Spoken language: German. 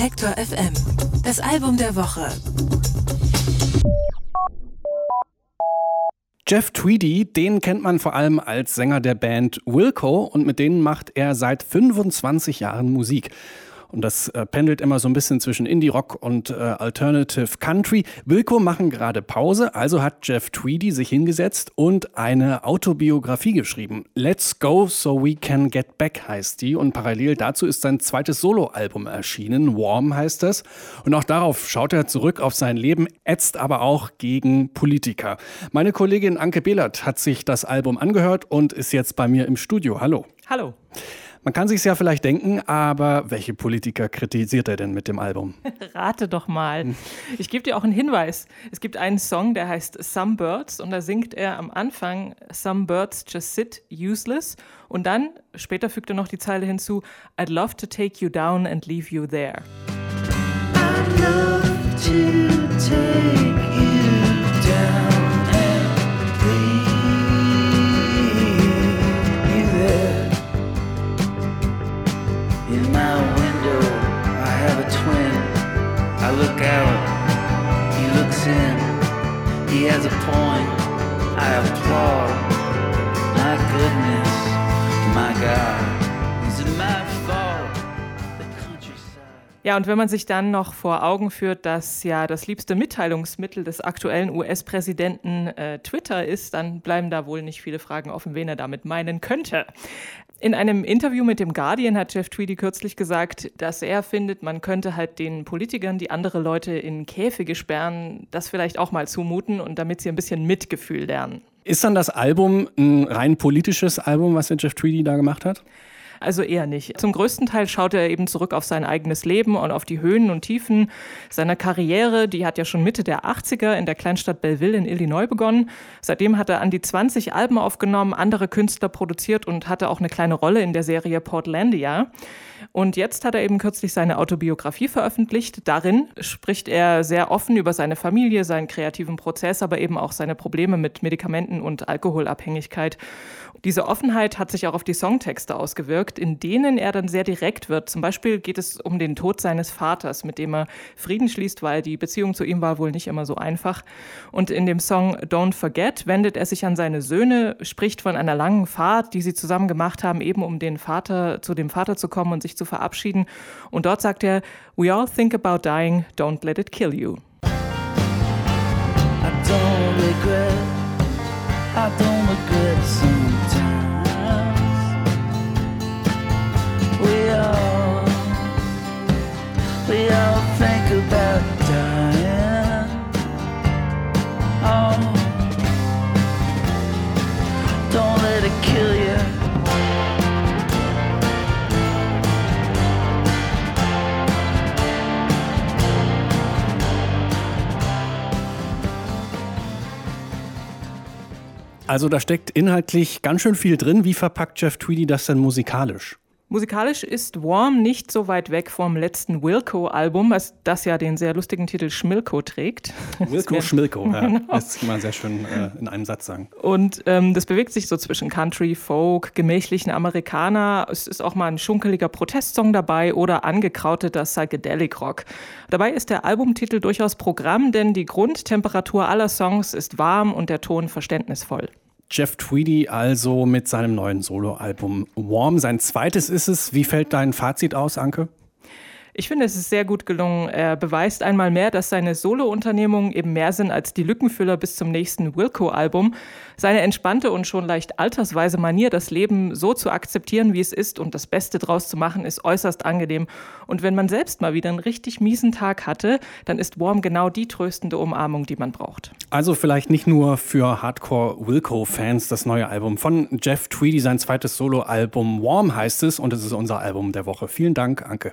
Detektor FM. Das Album der Woche. Jeff Tweedy, den kennt man vor allem als Sänger der Band Wilco und mit denen macht er seit 25 Jahren Musik. Und das äh, pendelt immer so ein bisschen zwischen Indie-Rock und äh, Alternative Country. Wilco machen gerade Pause, also hat Jeff Tweedy sich hingesetzt und eine Autobiografie geschrieben. Let's Go So We Can Get Back heißt die. Und parallel dazu ist sein zweites Soloalbum erschienen. Warm heißt das. Und auch darauf schaut er zurück auf sein Leben, ätzt aber auch gegen Politiker. Meine Kollegin Anke Behlert hat sich das Album angehört und ist jetzt bei mir im Studio. Hallo. Hallo. Man kann sich ja vielleicht denken, aber welche Politiker kritisiert er denn mit dem Album? Rate doch mal. Ich gebe dir auch einen Hinweis. Es gibt einen Song, der heißt Some Birds und da singt er am Anfang Some Birds just sit useless und dann später fügt er noch die Zeile hinzu I'd love to take you down and leave you there. I'd love to take look out, he looks in, he has a point, I applaud. My goodness, my God? Ja, und wenn man sich dann noch vor Augen führt, dass ja das liebste Mitteilungsmittel des aktuellen US-Präsidenten äh, Twitter ist, dann bleiben da wohl nicht viele Fragen offen, wen er damit meinen könnte. In einem Interview mit dem Guardian hat Jeff Tweedy kürzlich gesagt, dass er findet, man könnte halt den Politikern, die andere Leute in Käfige sperren, das vielleicht auch mal zumuten und damit sie ein bisschen Mitgefühl lernen. Ist dann das Album ein rein politisches Album, was der Jeff Tweedy da gemacht hat? Also eher nicht. Zum größten Teil schaut er eben zurück auf sein eigenes Leben und auf die Höhen und Tiefen seiner Karriere. Die hat ja schon Mitte der 80er in der Kleinstadt Belleville in Illinois begonnen. Seitdem hat er an die 20 Alben aufgenommen, andere Künstler produziert und hatte auch eine kleine Rolle in der Serie Portlandia. Und jetzt hat er eben kürzlich seine Autobiografie veröffentlicht. Darin spricht er sehr offen über seine Familie, seinen kreativen Prozess, aber eben auch seine Probleme mit Medikamenten und Alkoholabhängigkeit. Diese Offenheit hat sich auch auf die Songtexte ausgewirkt, in denen er dann sehr direkt wird. Zum Beispiel geht es um den Tod seines Vaters, mit dem er Frieden schließt, weil die Beziehung zu ihm war wohl nicht immer so einfach. Und in dem Song Don't Forget wendet er sich an seine Söhne, spricht von einer langen Fahrt, die sie zusammen gemacht haben, eben um den Vater, zu dem Vater zu kommen und sich zu verabschieden. Und dort sagt er, We all think about dying, don't let it kill you. I don't regret, I don't regret. Also da steckt inhaltlich ganz schön viel drin. Wie verpackt Jeff Tweedy das denn musikalisch? Musikalisch ist Warm nicht so weit weg vom letzten Wilco-Album, das ja den sehr lustigen Titel Schmilko trägt. Wilco, Schmilko, ja. Genau. Das kann man sehr schön äh, in einem Satz sagen. Und ähm, das bewegt sich so zwischen Country, Folk, gemächlichen Amerikaner. Es ist auch mal ein schunkeliger Protestsong dabei oder angekrauteter Psychedelic Rock. Dabei ist der Albumtitel durchaus Programm, denn die Grundtemperatur aller Songs ist warm und der Ton verständnisvoll. Jeff Tweedy also mit seinem neuen Soloalbum Warm. Sein zweites ist es. Wie fällt dein Fazit aus, Anke? Ich finde, es ist sehr gut gelungen. Er beweist einmal mehr, dass seine Solo-Unternehmungen eben mehr sind als die Lückenfüller bis zum nächsten Wilco-Album. Seine entspannte und schon leicht altersweise Manier, das Leben so zu akzeptieren, wie es ist und das Beste draus zu machen, ist äußerst angenehm. Und wenn man selbst mal wieder einen richtig miesen Tag hatte, dann ist Warm genau die tröstende Umarmung, die man braucht. Also vielleicht nicht nur für Hardcore-Wilco-Fans das neue Album von Jeff Tweedy, sein zweites Solo-Album Warm heißt es und es ist unser Album der Woche. Vielen Dank, Anke.